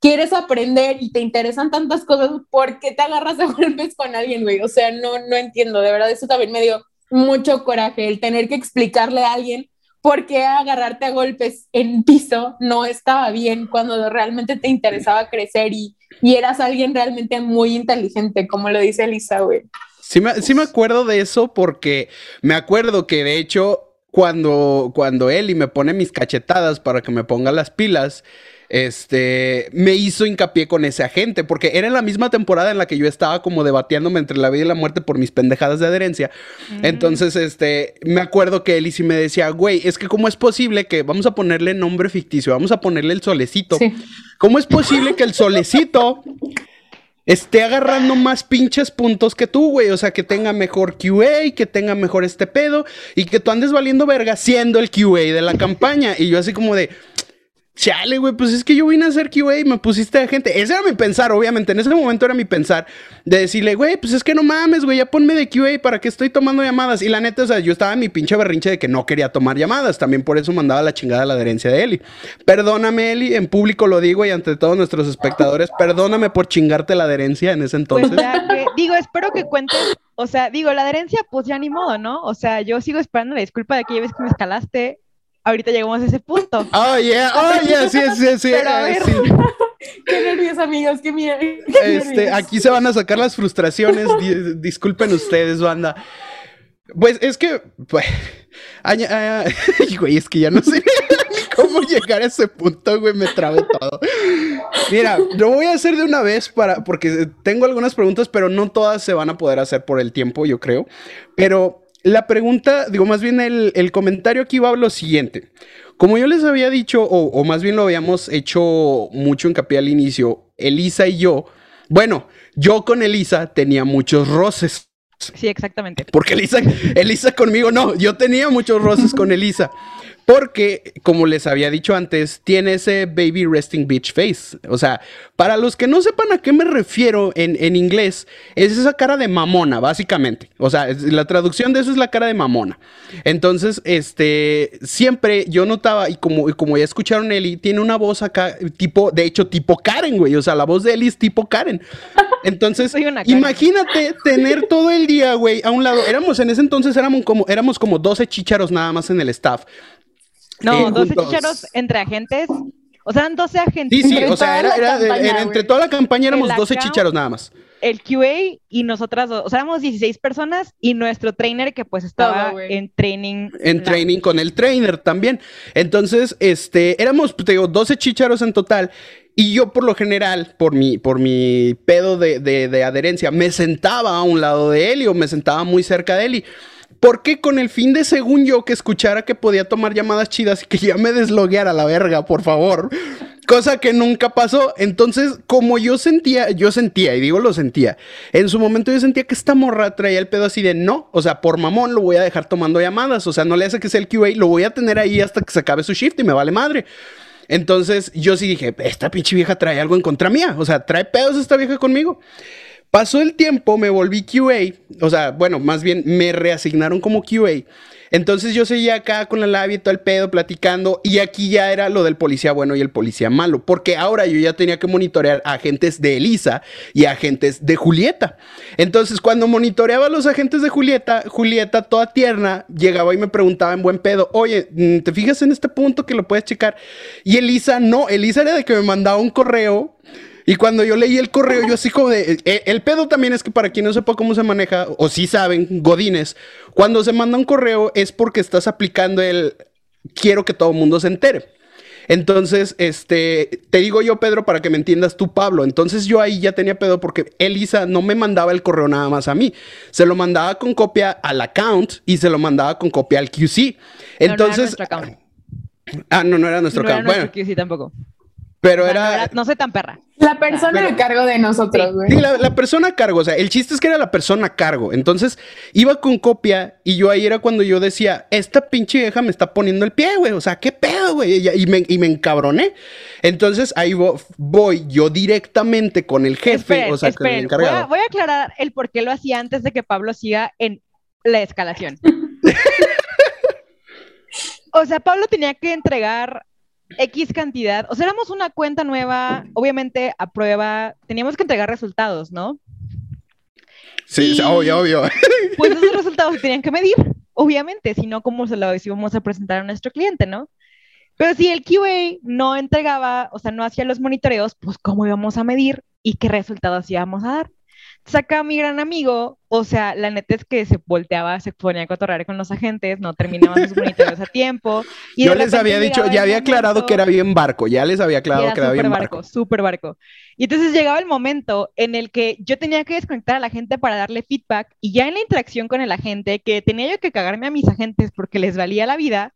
quieres aprender y te interesan tantas cosas, ¿por qué te agarras a golpes con alguien, güey? O sea, no, no entiendo, de verdad, eso también me dio mucho coraje, el tener que explicarle a alguien ¿por qué agarrarte a golpes en piso no estaba bien cuando realmente te interesaba crecer y, y eras alguien realmente muy inteligente, como lo dice Elisa, güey? Sí me, sí me acuerdo de eso porque me acuerdo que de hecho cuando, cuando Eli me pone mis cachetadas para que me ponga las pilas, este, me hizo hincapié con ese agente, porque era en la misma temporada en la que yo estaba como debatiéndome entre la vida y la muerte por mis pendejadas de adherencia. Mm. Entonces, este, me acuerdo que él y sí me decía, güey, es que cómo es posible que vamos a ponerle nombre ficticio, vamos a ponerle el solecito. ¿Cómo es posible que el solecito esté agarrando más pinches puntos que tú, güey. O sea, que tenga mejor QA, que tenga mejor este pedo y que tú andes valiendo verga siendo el QA de la campaña. Y yo así como de, Chale, güey, pues es que yo vine a hacer QA y me pusiste a gente. Ese era mi pensar, obviamente. En ese momento era mi pensar de decirle, güey, pues es que no mames, güey, ya ponme de QA para que estoy tomando llamadas. Y la neta, o sea, yo estaba en mi pinche berrinche de que no quería tomar llamadas. También por eso mandaba la chingada la adherencia de Eli. Perdóname, Eli, en público lo digo y ante todos nuestros espectadores, perdóname por chingarte la adherencia en ese entonces. Pues ya que, digo, espero que cuentes, o sea, digo, la adherencia, pues ya ni modo, ¿no? O sea, yo sigo esperando la disculpa de aquella vez que me escalaste ahorita llegamos a ese punto. Oh, yeah, oh, yeah, sí, sí, sí. Qué nervios, amigos, qué miedo. Este, aquí se van a sacar las frustraciones. disculpen ustedes, banda. Pues es que, pues, güey, es que ya no sé cómo llegar a ese punto, güey, me trabé todo. Mira, lo voy a hacer de una vez para, porque tengo algunas preguntas, pero no todas se van a poder hacer por el tiempo, yo creo. Pero la pregunta, digo, más bien el, comentario aquí va a lo siguiente. Como yo les había dicho, o, más bien lo habíamos hecho mucho hincapié al inicio, Elisa y yo, bueno, yo con Elisa tenía muchos roces. Sí, exactamente. Porque Elisa, Elisa conmigo no, yo tenía muchos roces con Elisa. Porque, como les había dicho antes, tiene ese baby resting bitch face. O sea, para los que no sepan a qué me refiero en, inglés, es esa cara de mamona, básicamente. O sea, la traducción de eso es la cara de mamona. Entonces, este, siempre yo notaba, y como, como ya escucharon Eli, tiene una voz acá, tipo, de hecho, tipo Karen, güey. O sea, la voz de Eli es tipo Karen. Entonces, imagínate tener todo el día, güey, a un lado. Éramos, en ese entonces éramos como, éramos como 12 chicharos nada más en el staff. No, 12 chicharos entre agentes. O sea, eran 12 agentes. Sí, sí, o sea, era, entre toda la campaña éramos 12 chicharos nada más. El QA y nosotras dos, o sea, éramos 16 personas y nuestro trainer que pues estaba en training. En training con el trainer también. Entonces, este, éramos, te digo, 12 chicharos en total. Y yo por lo general, por mi, por mi pedo de, de, de adherencia, me sentaba a un lado de él o me sentaba muy cerca de él. Porque con el fin de, según yo, que escuchara que podía tomar llamadas chidas y que ya me deslogueara la verga, por favor. Cosa que nunca pasó. Entonces, como yo sentía, yo sentía, y digo lo sentía, en su momento yo sentía que esta morra traía el pedo así de no, o sea, por mamón lo voy a dejar tomando llamadas, o sea, no le hace que sea el QA, lo voy a tener ahí hasta que se acabe su shift y me vale madre. Entonces, yo sí dije, esta pinche vieja trae algo en contra mía, o sea, trae pedos esta vieja conmigo. Pasó el tiempo, me volví QA, o sea, bueno, más bien me reasignaron como QA. Entonces yo seguía acá con la labia y todo el pedo platicando y aquí ya era lo del policía bueno y el policía malo, porque ahora yo ya tenía que monitorear a agentes de Elisa y agentes de Julieta. Entonces cuando monitoreaba a los agentes de Julieta, Julieta toda tierna llegaba y me preguntaba en buen pedo, oye, mm, ¿te fijas en este punto que lo puedes checar? Y Elisa no, Elisa era de que me mandaba un correo y cuando yo leí el correo, yo así como de... Eh, el pedo también es que para quien no sepa cómo se maneja, o si saben, godines, cuando se manda un correo es porque estás aplicando el... Quiero que todo el mundo se entere. Entonces, este, te digo yo, Pedro, para que me entiendas tú, Pablo. Entonces yo ahí ya tenía pedo porque Elisa no me mandaba el correo nada más a mí. Se lo mandaba con copia al account y se lo mandaba con copia al QC. Entonces... Ah, no, no era nuestro account. bueno, QC tampoco. Pero era... No, sé tan perra. La persona a cargo de nosotros, güey. Sí, la, persona a cargo. O sea, el chiste es que era la persona a cargo. Entonces, iba con copia y yo ahí era cuando yo decía, esta pinche vieja me está poniendo el pie, güey. O sea, ¿qué pedo, güey? Y, me, y me encabroné. Entonces, ahí voy, yo directamente con el jefe, o sea, con el encargado. Voy a, voy a aclarar el por qué lo hacía antes de que Pablo siga en la escalación. o sea, Pablo tenía que entregar X cantidad, o sea, éramos una cuenta nueva, obviamente a prueba, teníamos que entregar resultados, ¿no? Sí, obvio, obvio. Pues esos resultados se tenían que medir, obviamente, si no, ¿cómo se los íbamos a presentar a nuestro cliente, no? Pero si el QA no entregaba, o sea, no hacía los monitoreos, pues ¿cómo íbamos a medir y qué resultados íbamos a dar? Saca mi gran amigo, o sea, la neta es que se volteaba, se ponía a cotorrear con los agentes, no terminaban sus monitores a tiempo. Y Yo les había dicho, ya había aclarado que era bien barco, ya les había aclarado que era bien barco. barco. Súper barco. Y entonces llegaba el momento en el que yo tenía que desconectar a la gente para darle feedback y ya en la interacción con el agente, que tenía yo que cagarme a mis agentes porque les valía la vida,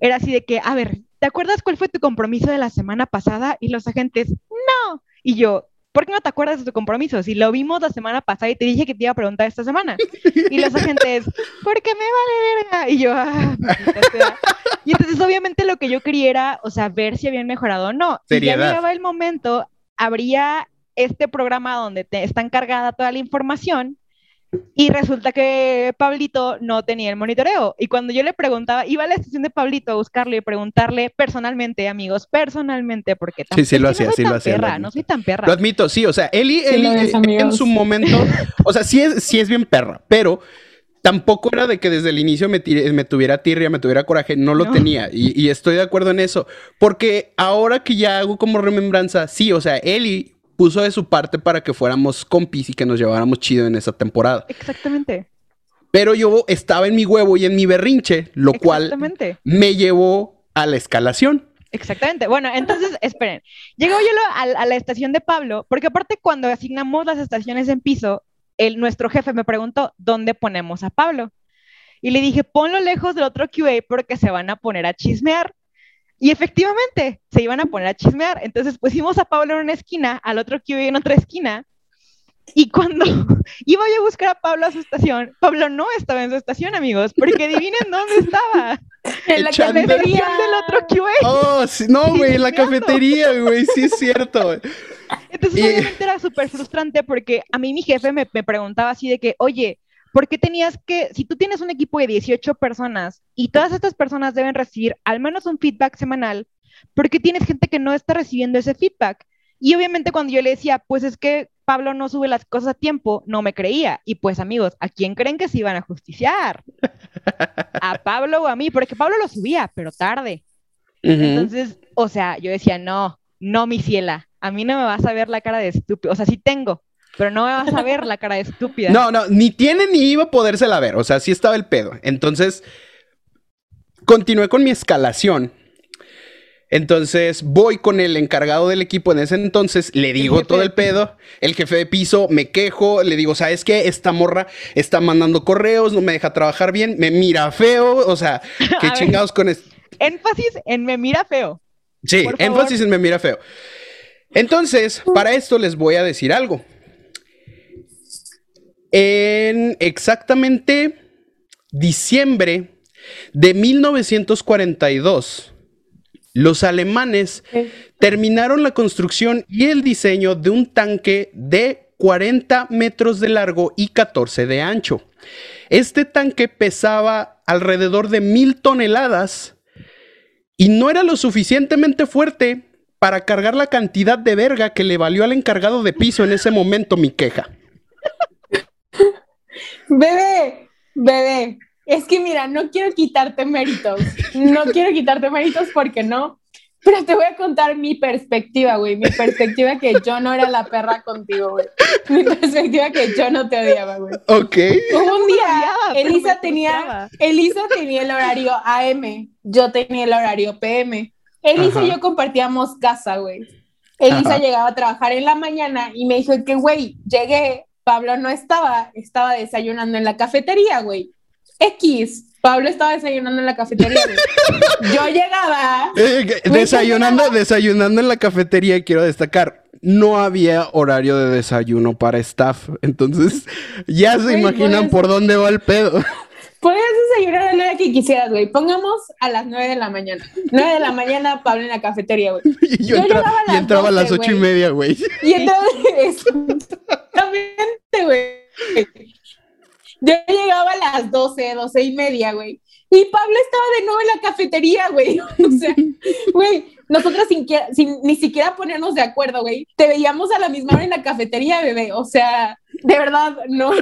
era así de que, a ver, ¿te acuerdas cuál fue tu compromiso de la semana pasada? Y los agentes, no. Y yo, ¿por qué no te acuerdas de tu compromiso? Si lo vimos la semana pasada y te dije que te iba a preguntar esta semana. Y los agentes, porque me vale verga. Y yo, ah, Y entonces, obviamente, lo que yo quería era, o sea, ver si habían mejorado o no. Y ya llegaba el momento, habría este programa donde te está encargada toda la información y resulta que Pablito no tenía el monitoreo. Y cuando yo le preguntaba, iba a la estación de Pablito a buscarle y preguntarle personalmente, amigos, personalmente, porque sí, sí lo hacía, no sí lo hacía. Perra, no soy tan perra. Lo admito, sí, o sea, Eli, Eli en su momento, o sea, sí es, sí es bien perra, pero tampoco era de que desde el inicio me, me tuviera tirria, me tuviera coraje, no lo tenía. Y, y, estoy de acuerdo en eso. Porque ahora que ya hago como remembranza, sí, o sea, Eli puso de su parte para que fuéramos compis y que nos lleváramos chido en esa temporada. Exactamente. Pero yo estaba en mi huevo y en mi berrinche, lo cual me llevó a la escalación. Exactamente. Bueno, entonces, esperen. Llegó yo a, la estación de Pablo, porque aparte cuando asignamos las estaciones en piso, el, nuestro jefe me preguntó, ¿dónde ponemos a Pablo? Y le dije, ponlo lejos del otro QA porque se van a poner a chismear. Y efectivamente, se iban a poner a chismear. Entonces pusimos a Pablo en una esquina, al otro iba en otra esquina. Y cuando iba yo a buscar a Pablo a su estación, Pablo no estaba en su estación, amigos, porque adivinen dónde estaba. En la cafetería del otro QA. Oh, sí, no, güey, en la cafetería, güey, sí es cierto. Entonces, obviamente era súper frustrante porque a mí mi jefe me, me preguntaba así de que, oye, porque tenías que, si tú tienes un equipo de 18 personas y todas estas personas deben recibir al menos un feedback semanal, porque tienes gente que no está recibiendo ese feedback. Y obviamente cuando yo le decía, pues es que Pablo no sube las cosas a tiempo, no me creía. Y pues amigos, ¿a quién creen que se iban a justiciar? ¿A Pablo o a mí? Porque Pablo lo subía, pero tarde. Entonces, o sea, yo decía, no, no, mi ciela, a mí no me vas a ver la cara de estúpido. O sea, sí tengo, pero no me vas a ver la cara de estúpida. No, no, ni tiene ni iba a podérsela ver. O sea, sí estaba el pedo. Entonces, continué con mi escalación. Entonces voy con el encargado del equipo en ese entonces, le digo todo el pedo, el jefe de piso, me quejo, le digo, ¿sabes qué? Esta morra está mandando correos, no me deja trabajar bien, me mira feo, o sea, qué chingados con esto. Énfasis en me mira feo. Sí, énfasis en me mira feo. Entonces, para esto les voy a decir algo. En exactamente diciembre de 1942, los alemanes terminaron la construcción y el diseño de un tanque de 40 metros de largo y 14 de ancho. Este tanque pesaba alrededor de mil toneladas y no era lo suficientemente fuerte para cargar la cantidad de verga que le valió al encargado de piso en ese momento mi queja. Bebé, bebé, es que mira, no quiero quitarte méritos, no quiero quitarte méritos porque no, pero te voy a contar mi perspectiva, güey, mi perspectiva que yo no era la perra contigo, güey, mi perspectiva que yo no te odiaba, güey. Ok. un día, Elisa tenía, Elisa tenía el horario AM, yo tenía el horario PM. Elisa y yo compartíamos casa, güey. Elisa llegaba a trabajar en la mañana y me dijo que, güey, llegué Pablo no estaba, estaba desayunando en la cafetería, güey. X, Pablo estaba desayunando en la cafetería. Yo llegaba. Eh, desayunando, desayunando en la cafetería, quiero destacar. No había horario de desayuno para staff. Entonces, ya se imaginan por dónde va el pedo. Puedes desayunar a la hora que quisieras, güey. Pongamos a las 9 de la mañana. 9 de la mañana, Pablo en la cafetería, güey. Y yo, entraba a las, 8 y media, güey. Y entraba exactamente, güey. Yo llegaba a las 12, 12 y media, güey. Y Pablo estaba de nuevo en la cafetería, güey. O sea, güey, nosotros sin, sin ni siquiera ponernos de acuerdo, güey. Te veíamos a la misma hora en la cafetería, bebé. O sea, de verdad, no.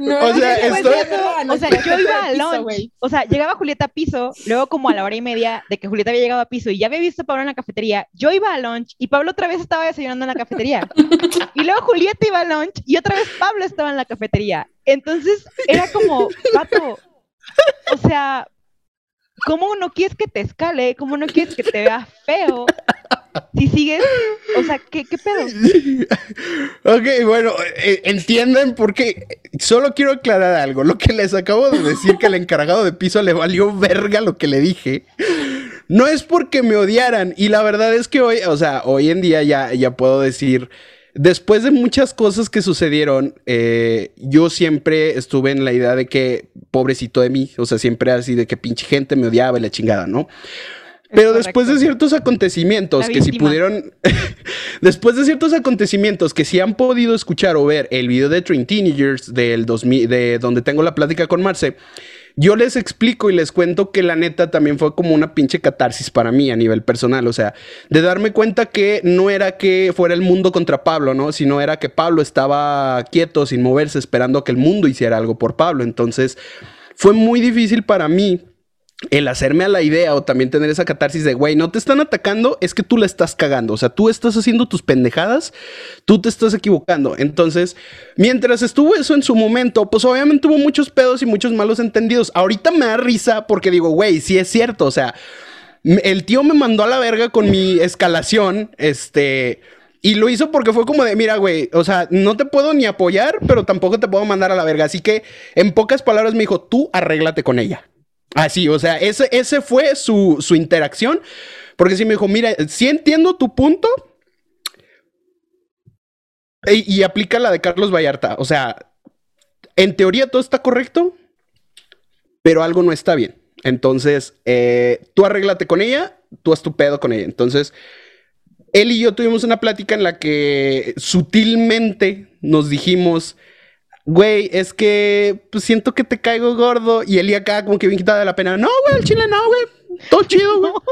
O sea, estoy- O nuestro yo iba al lunch. O sea, llegaba Julieta a piso, luego como a la hora y media de que Julieta había llegado a piso y ya había visto a Pablo en la cafetería, yo iba al lunch y Pablo otra vez estaba desayunando en la cafetería. Y luego Julieta iba al lunch y otra vez Pablo estaba en la cafetería. Entonces era como, pato, o sea, ¿cómo no quieres que te escale? ¿Cómo no quieres que te vea feo? Si sigues, o sea, ¿qué, qué pedo? Ok, bueno, eh, entienden porque solo quiero aclarar algo. Lo que les acabo de decir que el encargado de piso le valió verga lo que le dije. No es porque me odiaran. Y la verdad es que hoy, o sea, hoy en día ya, ya puedo decir, después de muchas cosas que sucedieron, eh, yo siempre estuve en la idea de que, pobrecito de mí, o sea, siempre así de que pinche gente me odiaba y la chingada, ¿no? Pero correcto. después de ciertos acontecimientos que si pudieron, después de ciertos acontecimientos que si han podido escuchar o ver el video de Train Teenagers del 2000, de donde tengo la plática con Marce, yo les explico y les cuento que la neta también fue como una pinche catarsis para mí a nivel personal, o sea, de darme cuenta que no era que fuera el mundo contra Pablo, ¿no? Sino era que Pablo estaba quieto, sin moverse, esperando a que el mundo hiciera algo por Pablo. Entonces, fue muy difícil para mí el hacerme a la idea o también tener esa catarsis de, güey, no te están atacando, es que tú la estás cagando. O sea, tú estás haciendo tus pendejadas, tú te estás equivocando. Entonces, mientras estuvo eso en su momento, pues obviamente hubo muchos pedos y muchos malos entendidos. Ahorita me da risa porque digo, güey, sí es cierto. O sea, el tío me mandó a la verga con mi escalación, este... Y lo hizo porque fue como de, mira, güey, o sea, no te puedo ni apoyar, pero tampoco te puedo mandar a la verga. Así que, en pocas palabras, me dijo, tú arréglate con ella. Así, o sea, ese, ese fue su, su interacción. Porque sí me dijo, mira, sí entiendo tu punto. Y, aplica la de Carlos Vallarta. O sea, en teoría todo está correcto, pero algo no está bien. Entonces, eh, tú arréglate con ella, tú haz tu pedo con ella. Entonces, él y yo tuvimos una plática en la que sutilmente nos dijimos, güey, es que pues, siento que te caigo gordo. Y él y acá como que bien quitado de la pena. No, güey, el chile no, güey. Todo chido, güey.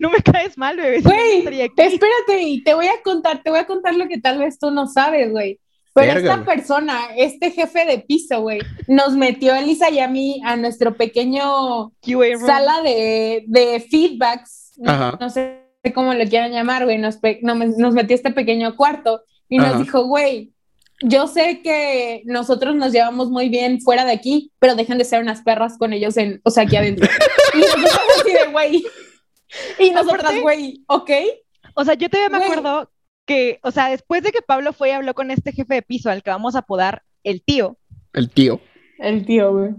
No me caes mal, bebé. no, no Güey, aquí. espérate, y te voy a contar, te voy a contar lo que tal vez tú no sabes, güey. Pero Verga, esta persona, este jefe de piso, güey, nos metió a Elisa y a mí a nuestro pequeño sala de, de feedbacks, no, Ajá. no sé cómo lo quieran llamar, güey, nos, no, nos metió a este pequeño cuarto y nos Ajá. dijo, güey, yo sé que nosotros nos llevamos muy bien fuera de aquí, pero dejen de ser unas perras con ellos en, o sea, aquí adentro. y nosotros así de, güey. Y nosotras, güey, ¿ok? O sea, yo todavía me acuerdo que, o sea, después de que Pablo fue y habló con este jefe de piso, al que vamos a apodar el tío, El tío. El tío, güey.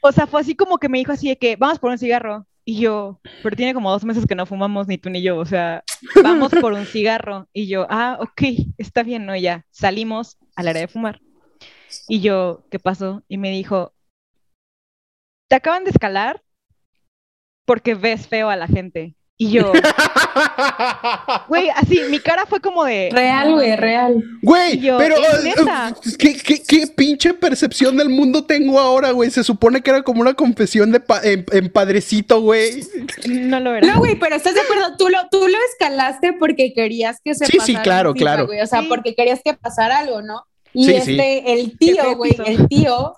o sea, fue así como que me dijo así de que, vamos por un cigarro. Y yo, pero tiene como dos meses que no fumamos ni tú ni yo, o sea, vamos por un cigarro. Y yo, ah, ok, está bien, ¿no? Y ya, salimos al área de fumar. Y yo, ¿qué pasó? Y me dijo, te acaban de escalar porque ves feo a la gente. Y yo, güey, así, mi cara fue como de... Real, güey, real. Güey, pero ¿es eh, eh, ¿qué, qué, qué pinche percepción del mundo tengo ahora, güey? Se supone que era como una confesión de pa- en, en padrecito, güey. No lo era. No, güey, pero ¿estás de acuerdo? Tú lo, tú lo escalaste porque querías que se Sí, sí, pasara claro, encima, claro. güey, O sea, Sí. porque querías que pasara algo, ¿no? Y Sí, este, sí. el tío, güey, el tío,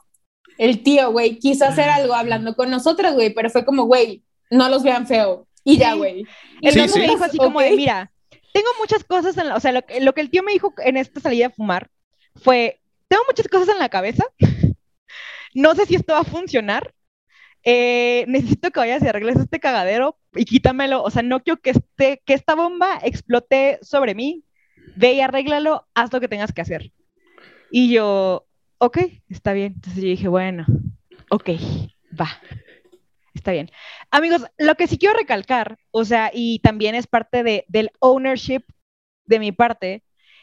el tío, güey, quiso hacer algo hablando con nosotras, güey, pero fue como, güey, no los vean feo. Y ya, güey. Y Sí, sí. me dijo así como de, mira, tengo muchas cosas en la, o sea, lo, que- lo que el tío me dijo en esta salida a fumar fue, tengo muchas cosas en la cabeza, no sé si esto va a funcionar, eh, necesito que vayas y arregles este cagadero y quítamelo, o sea, no quiero que, este, que esta bomba explote sobre mí, ve y arréglalo, haz lo que tengas que hacer. Y yo, ok, está bien. Entonces yo dije, bueno, ok, va. Está bien. Amigos, lo que sí quiero recalcar, o sea, y también es parte de, del ownership de mi parte,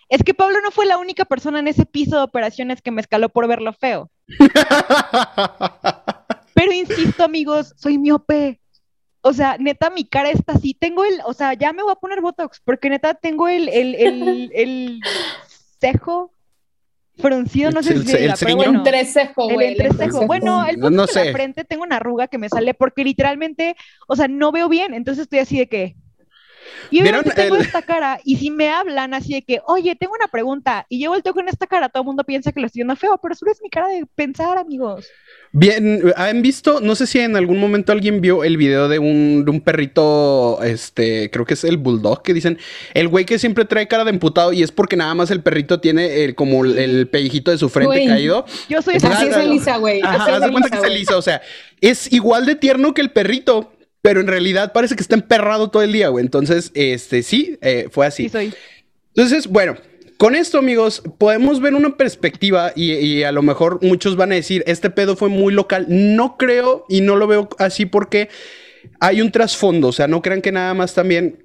es que Pablo no fue la única persona en ese piso de operaciones que me escaló por verlo feo. Pero insisto, amigos, soy miope. O sea, neta, mi cara está así. Tengo el, o sea, ya me voy a poner Botox, porque neta tengo el, el, el, el cejo fruncido, no sé El si el diga, pero bueno. Entrecejo, El güey. entrecejo. entrecejo. Bueno, el punto no la frente tengo una arruga que me sale porque literalmente, o sea, no veo bien. Entonces estoy así de que, Y obviamente tengo esta cara, y si me hablan así de que, oye, tengo una pregunta, y yo volteo con esta cara, todo el mundo piensa que lo estoy viendo feo, pero solo es mi cara de pensar, amigos. Bien, ¿han visto? No sé si en algún momento alguien vio el video de un, de un perrito, este, creo que es el bulldog, que dicen, el güey que siempre trae cara de emputado y es porque nada más el perrito tiene el, como el pellejito de su frente caído. Yo soy así es Elisa, güey. Haz de cuenta que es Elisa, o sea, es igual de tierno que el perrito, pero en realidad parece que está emperrado todo el día, güey. Entonces, este, sí, eh, fue así. Sí, soy. Entonces, bueno, con esto, amigos, podemos ver una perspectiva y, a lo mejor muchos van a decir, este pedo fue muy local. No creo y no lo veo así porque hay un trasfondo, o sea, no crean que nada más también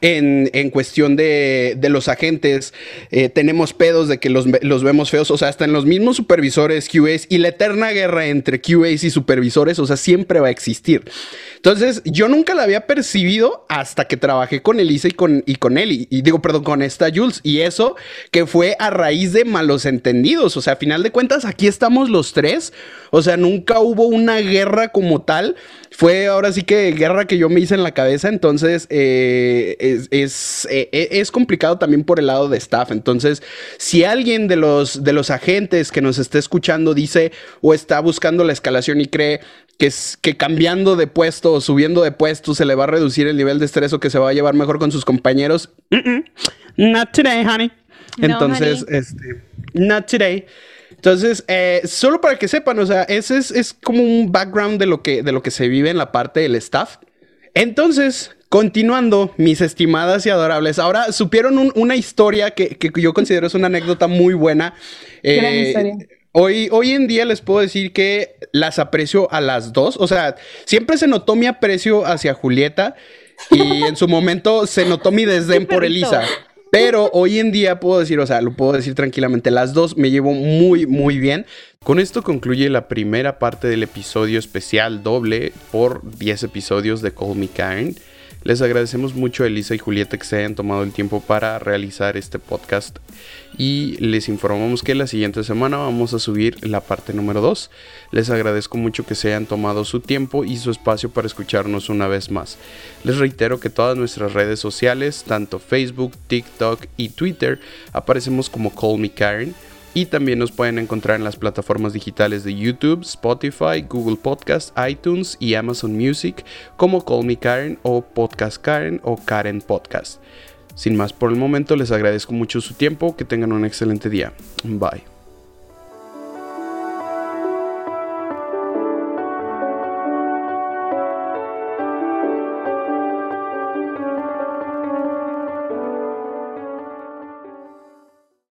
en, en, cuestión de, de los agentes, eh, tenemos pedos de que los, los, vemos feos, o sea, hasta en los mismos supervisores QAs y la eterna guerra entre QAs y supervisores, o sea, siempre va a existir. Entonces, yo nunca la había percibido hasta que trabajé con Elisa y con, y con él, y, digo, perdón, con esta Jules, y eso que fue a raíz de malos entendidos, o sea, a final de cuentas, aquí estamos los tres, o sea, nunca hubo una guerra como tal, fue ahora sí que guerra que yo me hice en la cabeza, entonces eh, es, eh, e, es, complicado también por el lado de staff. Entonces, si alguien de los, de los agentes que nos esté escuchando dice o está buscando la escalación y cree que, es, que cambiando de puesto o subiendo de puesto se le va a reducir el nivel de estrés o que se va a llevar mejor con sus compañeros, not today, honey. Entonces, este, not today. Entonces, eh, solo para que sepan, o sea, ese es, como un background de lo, que, de lo que se vive en la parte del staff. Entonces, continuando, mis estimadas y adorables, ahora supieron una historia que, yo considero es una anécdota muy buena. Eh, hoy, hoy en día les puedo decir que las aprecio a las dos. O sea, siempre se notó mi aprecio hacia Julieta y en su momento se notó mi desdén por Elisa. Pero hoy en día puedo decir, o sea, lo puedo decir tranquilamente, las dos me llevo muy, muy bien. Con esto concluye la primera parte del episodio especial doble por 10 episodios de Call Me Karen. Les agradecemos mucho a Elisa y Julieta que se hayan tomado el tiempo para realizar este podcast y les informamos que la siguiente semana vamos a subir la parte número 2. Les agradezco mucho que se hayan tomado su tiempo y su espacio para escucharnos una vez más. Les reitero que todas nuestras redes sociales, tanto Facebook, TikTok y Twitter, aparecemos como Call Me Karen y también nos pueden encontrar en las plataformas digitales de YouTube, Spotify, Google Podcast, iTunes y Amazon Music como Call Me Karen o Podcast Karen o Karen Podcast. Sin más por el momento, les agradezco mucho su tiempo, que tengan un excelente día. Bye.